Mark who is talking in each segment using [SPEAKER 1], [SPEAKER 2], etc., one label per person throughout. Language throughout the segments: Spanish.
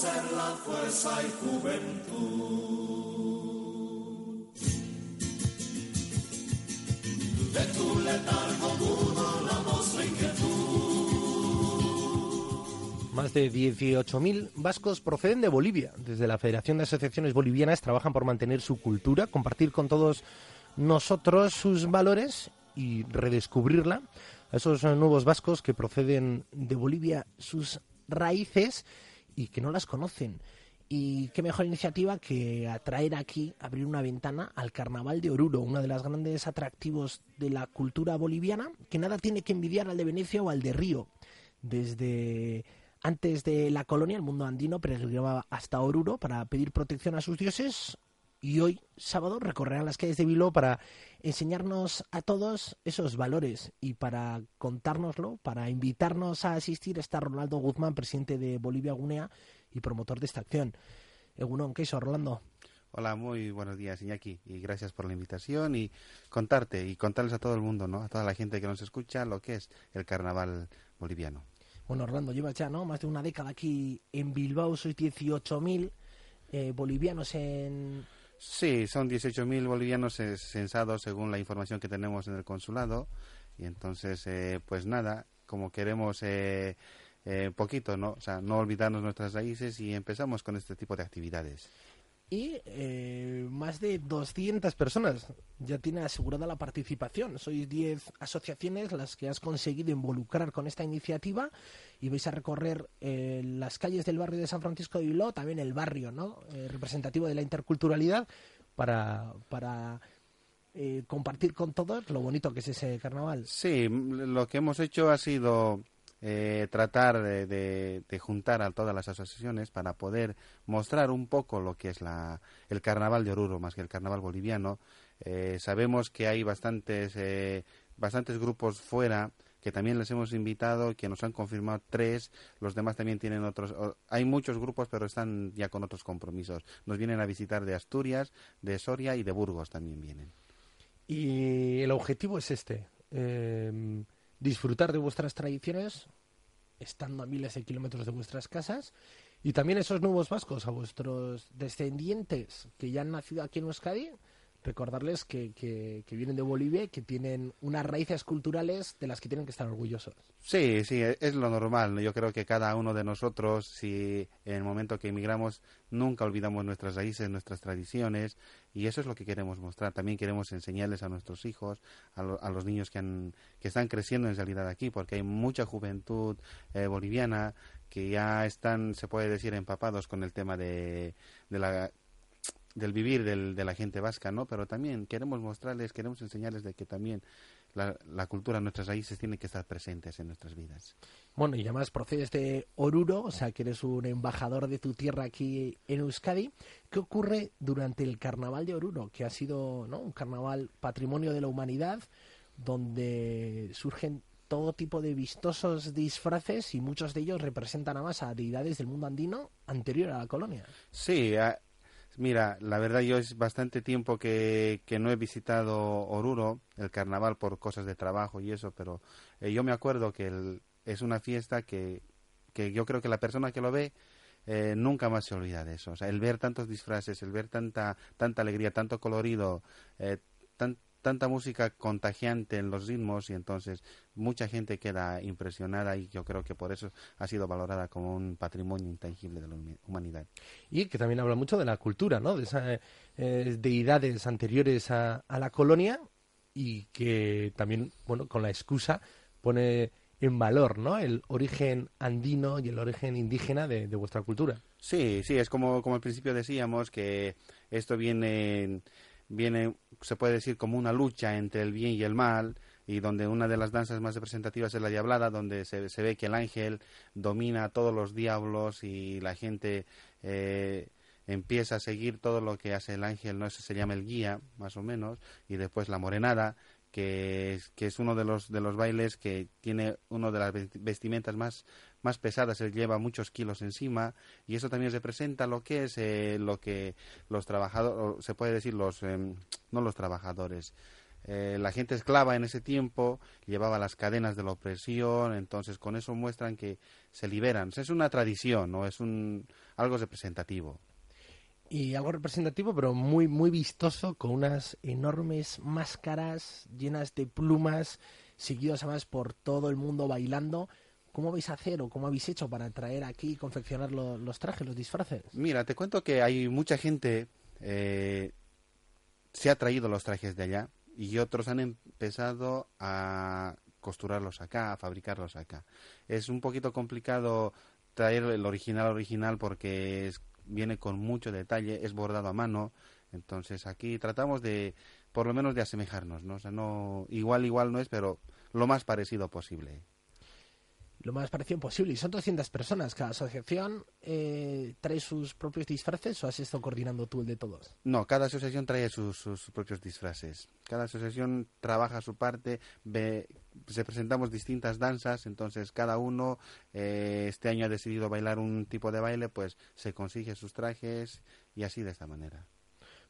[SPEAKER 1] ser la fuerza y juventud. De tu letargo la voz inquietud.
[SPEAKER 2] Más de 18.000 vascos proceden de Bolivia. Desde la Federación de Asociaciones Bolivianas trabajan por mantener su cultura, compartir con todos nosotros sus valores y redescubrirla. A esos nuevos vascos que proceden de Bolivia, sus raíces y que no las conocen. Y qué mejor iniciativa que atraer aquí, abrir una ventana al Carnaval de Oruro, uno de los grandes atractivos de la cultura boliviana, que nada tiene que envidiar al de Venecia o al de Río. Desde antes de la colonia, el mundo andino peregrinaba hasta Oruro para pedir protección a sus dioses y hoy, sábado, recorrerán las calles de Bilbao para enseñarnos a todos esos valores y para contárnoslo, para invitarnos a asistir está Ronaldo Guzmán, presidente de Bolivia Gunea y promotor de esta acción. Egunon, ¿qué hizo Rolando?
[SPEAKER 3] Hola, muy buenos días, Iñaki, y gracias por la invitación y contarte y contarles a todo el mundo, ¿no? A toda la gente que nos escucha lo que es el carnaval boliviano.
[SPEAKER 2] Bueno, Orlando, llevas ya, ¿no? Más de una década aquí en Bilbao, sois 18.000 eh, bolivianos en,
[SPEAKER 3] Sí, son 18.000 bolivianos censados según la información que tenemos en el consulado. Y entonces, eh, pues nada, como queremos eh, eh, poquito, ¿no? O sea, no olvidarnos nuestras raíces y empezamos con este tipo de actividades.
[SPEAKER 2] Y eh, más de 200 personas ya tiene asegurada la participación. Sois 10 asociaciones las que has conseguido involucrar con esta iniciativa y vais a recorrer eh, las calles del barrio de San Francisco de Bilbao, también el barrio ¿no? Eh, representativo de la interculturalidad, para, para eh, compartir con todos lo bonito que es ese carnaval.
[SPEAKER 3] Sí, lo que hemos hecho ha sido eh, tratar de, juntar a todas las asociaciones para poder mostrar un poco lo que es la, el carnaval de Oruro, más que el carnaval boliviano. Eh, sabemos que hay bastantes, eh, bastantes grupos fuera que también les hemos invitado, que nos han confirmado tres, los demás también tienen otros, hay muchos grupos pero están ya con otros compromisos. Nos vienen a visitar de Asturias, de Soria y de Burgos también vienen.
[SPEAKER 2] Y el objetivo es este, eh, disfrutar de vuestras tradiciones, estando a miles de kilómetros de vuestras casas, y también esos nuevos vascos, a vuestros descendientes que ya han nacido aquí en Euskadi, recordarles que, que, vienen de Bolivia que tienen unas raíces culturales de las que tienen que estar orgullosos.
[SPEAKER 3] Sí, sí, es lo normal. ¿no? Yo creo que cada uno de nosotros, si en el momento que emigramos, nunca olvidamos nuestras raíces, nuestras tradiciones, y eso es lo que queremos mostrar. También queremos enseñarles a nuestros hijos, a, lo- a los niños que, han, que están creciendo en realidad aquí, porque hay mucha juventud eh, boliviana que ya están, se puede decir, empapados con el tema de, de la del vivir del, de la gente vasca, ¿no? Pero también queremos mostrarles, queremos enseñarles de que también la, la cultura, nuestras raíces tienen que estar presentes en nuestras vidas.
[SPEAKER 2] Bueno, y además procedes de Oruro, o sea que eres un embajador de tu tierra aquí en Euskadi. ¿Qué ocurre durante el carnaval de Oruro? Que ha sido ¿no? un carnaval patrimonio de la humanidad, donde surgen todo tipo de vistosos disfraces y muchos de ellos representan además a deidades del mundo andino anterior a la colonia.
[SPEAKER 3] Sí, mira, la verdad yo es bastante tiempo que, que no he visitado Oruro, el carnaval por cosas de trabajo y eso, pero eh, yo me acuerdo que el- es una fiesta que, que yo creo que la persona que lo ve eh, nunca más se olvida de eso. O sea, el ver tantos disfraces, el ver tanta, tanta alegría, tanto colorido, eh, tanta música contagiante en los ritmos y entonces mucha gente queda impresionada y yo creo que por eso ha sido valorada como un patrimonio intangible de la humanidad.
[SPEAKER 2] Y que también habla mucho de la cultura, ¿no? De esas eh, deidades anteriores a, a la colonia y que también, bueno, con la excusa pone en valor, ¿no? El origen andino y el origen indígena de, de vuestra cultura.
[SPEAKER 3] Sí, sí, es como, como al principio decíamos que esto viene, viene, se puede decir como una lucha entre el bien y el mal, y donde una de las danzas más representativas es la diablada, donde se, se ve que el ángel domina a todos los diablos y la gente eh, empieza a seguir todo lo que hace el ángel, no Ese se llama el guía, más o menos, y después la morenada, que es, que es uno de los de los bailes que tiene uno de las vesti- vestimentas más más pesadas, él lleva muchos kilos encima y eso también representa lo que es eh, lo que los trabajadores, se puede decir los em, no los trabajadores, eh, la gente esclava en ese tiempo llevaba las cadenas de la opresión, entonces con eso muestran que se liberan. es una tradición, ¿no? Es un, algo representativo.
[SPEAKER 2] Y algo representativo, pero muy, muy vistoso, con unas enormes máscaras llenas de plumas, seguidos además por todo el mundo bailando. ¿Cómo vais a hacer o cómo habéis hecho para traer aquí y confeccionar los trajes, los disfraces?
[SPEAKER 3] Mira, te cuento que hay mucha gente, eh, se ha traído los trajes de allá y otros han empezado a costurarlos acá, a fabricarlos acá. Es un poquito complicado traer el original original porque viene con mucho detalle, es bordado a mano, entonces aquí tratamos de por lo menos de asemejarnos, ¿no? O sea, no igual igual no es, pero lo más parecido posible
[SPEAKER 2] lo más parecido posible. Y son 200 personas. ¿Cada asociación eh, trae sus propios disfraces o has estado coordinando tú el de todos?
[SPEAKER 3] No, cada asociación trae sus, propios disfraces. Cada asociación trabaja su parte, ve, se presentamos distintas danzas, entonces cada uno eh, este año ha decidido bailar un tipo de baile, pues se consigue sus trajes y así de esta manera.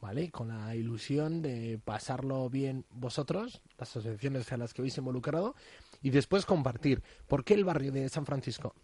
[SPEAKER 2] ¿vale? Con la ilusión de pasarlo bien vosotros, las asociaciones a las que habéis involucrado, y después compartir. ¿Por qué el barrio de San Francisco?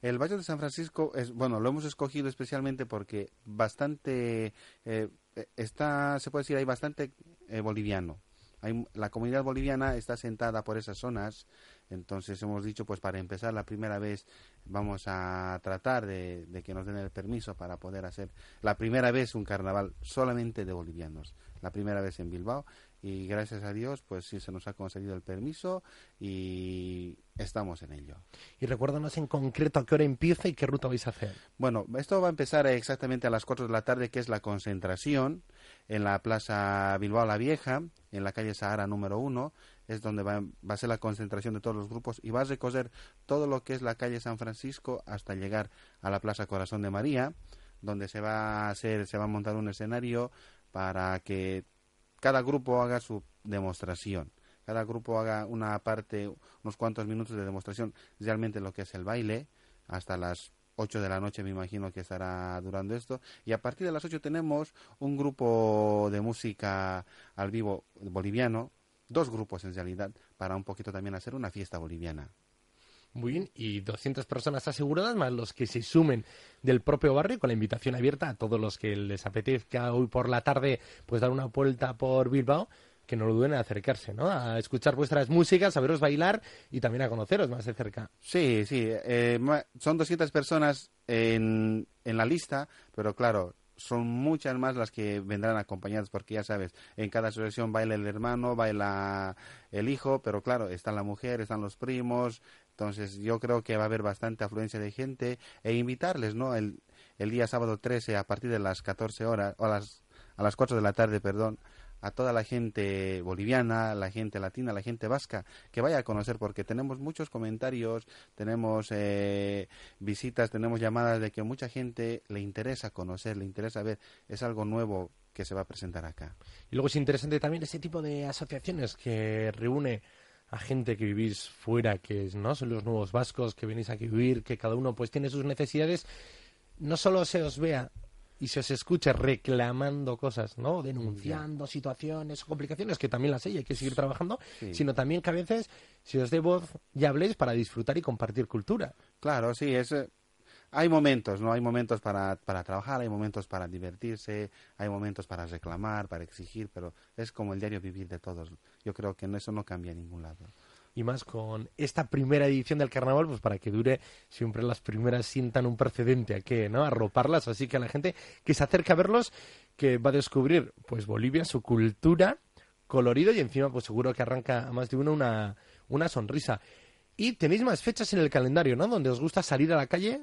[SPEAKER 3] El barrio de San Francisco es, bueno, lo hemos escogido especialmente porque bastante, eh, está, se puede decir, hay bastante eh, boliviano. Hay, la comunidad boliviana está sentada por esas zonas, entonces hemos dicho, pues para empezar la primera vez vamos a tratar de, de, que nos den el permiso para poder hacer la primera vez un carnaval solamente de bolivianos, la primera vez en Bilbao y gracias a Dios pues sí se nos ha concedido el permiso y estamos en ello.
[SPEAKER 2] Y recuérdanos en concreto a qué hora empieza y qué ruta vais a hacer.
[SPEAKER 3] Bueno, esto va a empezar exactamente a las 4 de la tarde que es la concentración en la Plaza Bilbao la Vieja, en la calle Sahara número 1, es donde va, va, a ser la concentración de todos los grupos y va a recorrer todo lo que es la calle San Francisco hasta llegar a la Plaza Corazón de María, donde se va a hacer, se va a montar un escenario para que cada grupo haga su demostración. Cada grupo haga una parte, unos cuantos minutos de demostración, realmente lo que es el baile, hasta las 8 de la noche me imagino que estará durando esto. Y a partir de las 8 tenemos un grupo de música al vivo boliviano, dos grupos en realidad, para un poquito también hacer una fiesta boliviana.
[SPEAKER 2] Muy bien, y 200 personas aseguradas, más los que se sumen del propio barrio, con la invitación abierta a todos los que les apetezca hoy por la tarde, pues dar una vuelta por Bilbao, que no lo duden en acercarse, ¿no? A escuchar vuestras músicas, a veros bailar y también a conoceros más de cerca.
[SPEAKER 3] Sí, sí, eh, son 200 personas en, en la lista, pero claro, son muchas más las que vendrán acompañadas, porque ya sabes, en cada asociación baila el hermano, baila el hijo, pero claro, está la mujer, están los primos, entonces yo creo que va a haber bastante afluencia de gente e invitarles, ¿no? El, el día sábado 13 a partir de las 14 horas, o a las, a las 4 de la tarde, perdón, a toda la gente boliviana, la gente latina, la gente vasca, que vaya a conocer, porque tenemos muchos comentarios, tenemos eh, visitas, tenemos llamadas de que mucha gente le interesa conocer, le interesa ver, es algo nuevo que se va a presentar acá.
[SPEAKER 2] Y luego es interesante también ese tipo de asociaciones que reúne a gente que vivís fuera, que no son los nuevos vascos que venís aquí a vivir, que cada uno pues tiene sus necesidades, no solo se os vea y se os escuche reclamando cosas, ¿no? Denunciando situaciones o complicaciones, que también las hay, hay que seguir trabajando, sino también que a veces si os dé voz y habléis para disfrutar y compartir cultura.
[SPEAKER 3] Claro, sí, es, eh, hay momentos, ¿no? Hay momentos para, para trabajar, hay momentos para divertirse, hay momentos para reclamar, para exigir, pero es como el diario vivir de todos. Yo creo que eso no cambia en ningún lado
[SPEAKER 2] y más con esta primera edición del carnaval, pues para que dure siempre las primeras sientan un precedente a que, ¿no? Arroparlas, así que a la gente que se acerca a verlos, que va a descubrir, pues Bolivia, su cultura, colorido y encima, pues seguro que arranca a más de uno una, una sonrisa. Y tenéis más fechas en el calendario, ¿no? Donde os gusta salir a la calle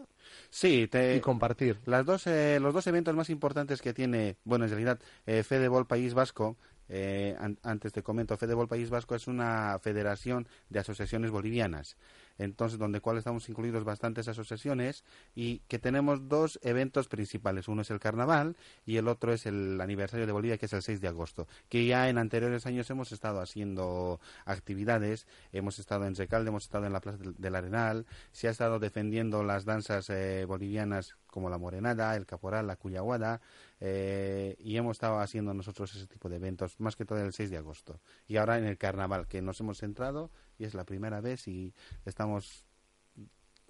[SPEAKER 3] Sí,
[SPEAKER 2] y compartir.
[SPEAKER 3] Las dos, eh, los dos eventos más importantes que tiene, bueno, en realidad, eh, Fedebol País Vasco eh, antes te comento, Fedebol País Vasco es una federación de asociaciones bolivianas. Entonces donde cual estamos incluidos bastantes asociaciones y que tenemos dos eventos principales. Uno es el carnaval y el otro es el aniversario de Bolivia, que es el 6 de agosto, que ya en anteriores años hemos estado haciendo actividades, hemos estado en Recalde, hemos estado en la Plaza del Arenal, se ha estado defendiendo las danzas eh, bolivianas como la morenada, el caporal, la cuyaguada, eh, y hemos estado haciendo nosotros ese tipo de eventos, más que todo el 6 de agosto. Y ahora en el carnaval, que nos hemos centrado y es la primera vez y estamos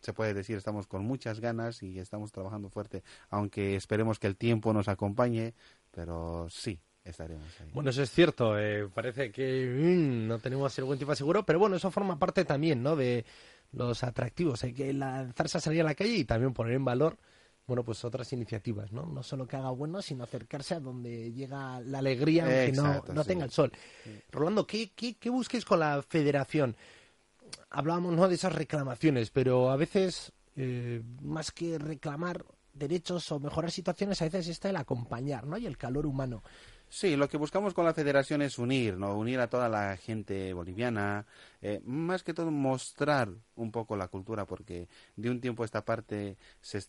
[SPEAKER 3] se puede decir, estamos con muchas ganas y estamos trabajando fuerte, aunque esperemos que el tiempo nos acompañe, pero sí, estaremos ahí.
[SPEAKER 2] Bueno, eso es cierto, eh, parece que mm, no tenemos el buen tiempo seguro, pero bueno, eso forma parte también, ¿no?, de los atractivos, hay que lanzarse a salir a la calle y también poner en valor bueno, pues otras iniciativas, ¿no? No solo que haga bueno, sino acercarse a donde llega la alegría, aunque no, no tenga el sol. Rolando, ¿qué, qué, qué busques con la federación? Hablábamos, ¿no?, de esas reclamaciones, pero a veces, eh, más que reclamar derechos o mejorar situaciones, a veces está el acompañar, ¿no? Y el calor humano.
[SPEAKER 3] Sí, lo que buscamos con la federación es unir, ¿no? Unir a toda la gente boliviana, eh, más que todo mostrar un poco la cultura, porque de un tiempo a esta parte se,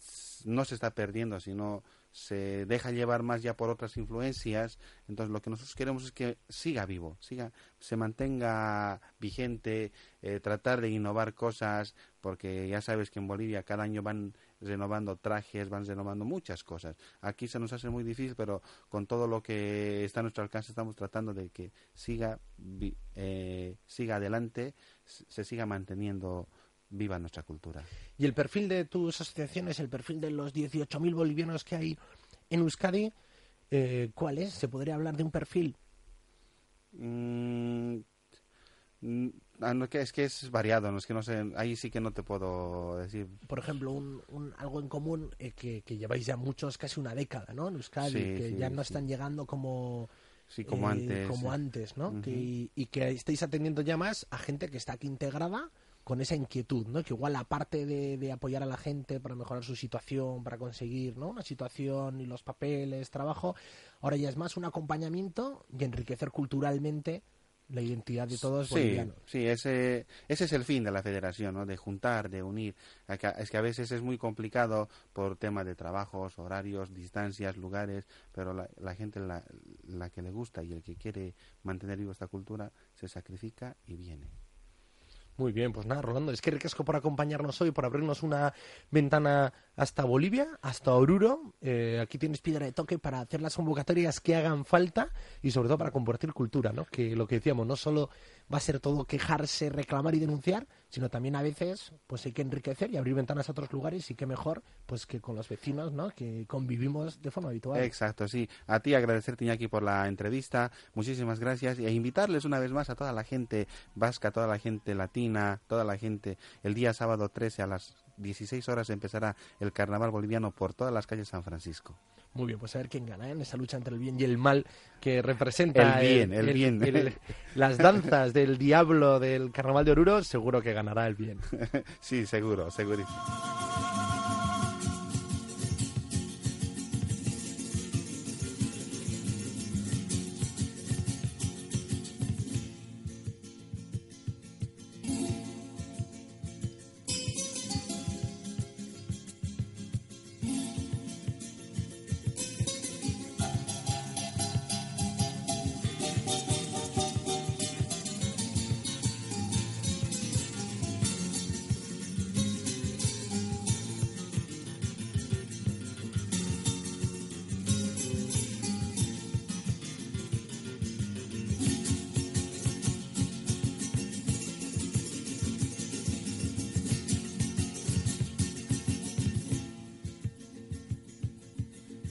[SPEAKER 3] no se está perdiendo, sino se deja llevar más ya por otras influencias. Entonces, lo que nosotros queremos es que siga vivo, siga, se mantenga vigente, eh, tratar de innovar cosas, porque ya sabes que en Bolivia cada año van renovando trajes, van renovando muchas cosas. Aquí se nos hace muy difícil, pero con todo lo que está a nuestro alcance estamos tratando de que siga, eh, siga adelante, se siga manteniendo viva nuestra cultura.
[SPEAKER 2] ¿Y el perfil de tus asociaciones, el perfil de los 18.000 bolivianos que hay en Euskadi, eh, cuál es? ¿Se podría hablar de un perfil?
[SPEAKER 3] Mm, es que es variado, no es que no sé, ahí sí que no te puedo decir.
[SPEAKER 2] Por ejemplo, un, algo en común eh, que, lleváis ya muchos, casi una década, ¿no? En Euskadi, que ya no están llegando como
[SPEAKER 3] sí, como
[SPEAKER 2] eh,
[SPEAKER 3] antes,
[SPEAKER 2] como antes, ¿no? y que estáis atendiendo ya más a gente que está aquí integrada con esa inquietud, ¿no? Que igual aparte de, de, apoyar a la gente para mejorar su situación, para conseguir, ¿no? Una situación y los papeles, trabajo, ahora ya es más un acompañamiento y enriquecer culturalmente la identidad de todos
[SPEAKER 3] sí, Sí, ese, ese es el fin de la federación, ¿no? De juntar, de unir. Es que a veces es muy complicado por temas de trabajos, horarios, distancias, lugares, pero la, la gente, la, la que le gusta y el que quiere mantener viva esta cultura, se sacrifica y viene.
[SPEAKER 2] Muy bien, pues nada, Rolando, es que ricasco por acompañarnos hoy, por abrirnos una ventana hasta Bolivia, hasta Oruro. Eh, aquí tienes piedra de toque para hacer las convocatorias que hagan falta y sobre todo para compartir cultura, ¿no? Que lo que decíamos, no solo va a ser todo quejarse, reclamar y denunciar, sino también a veces pues hay que enriquecer y abrir ventanas a otros lugares y qué mejor pues que con los vecinos, ¿no? Que convivimos de forma habitual.
[SPEAKER 3] Exacto, sí. A ti agradecerte Iñaki por la entrevista, muchísimas gracias y a invitarles una vez más a toda la gente vasca, toda la gente latina, toda la gente el día sábado 13 a las 16 horas empezará el carnaval boliviano por todas las calles de San Francisco.
[SPEAKER 2] Muy bien, pues a ver quién gana ¿eh? en esa lucha entre el bien y el mal que representa
[SPEAKER 3] el bien, el, bien.
[SPEAKER 2] las danzas del diablo del carnaval de Oruro, seguro que ganará el bien.
[SPEAKER 3] sí, seguro, segurísimo.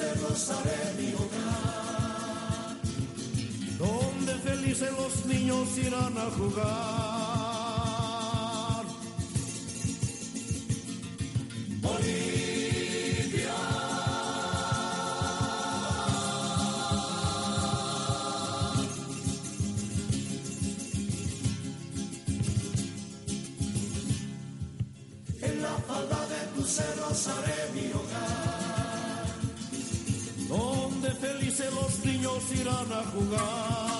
[SPEAKER 1] cerros haré mi hogar, donde felices los niños irán a jugar. Donde felices los niños irán a jugar.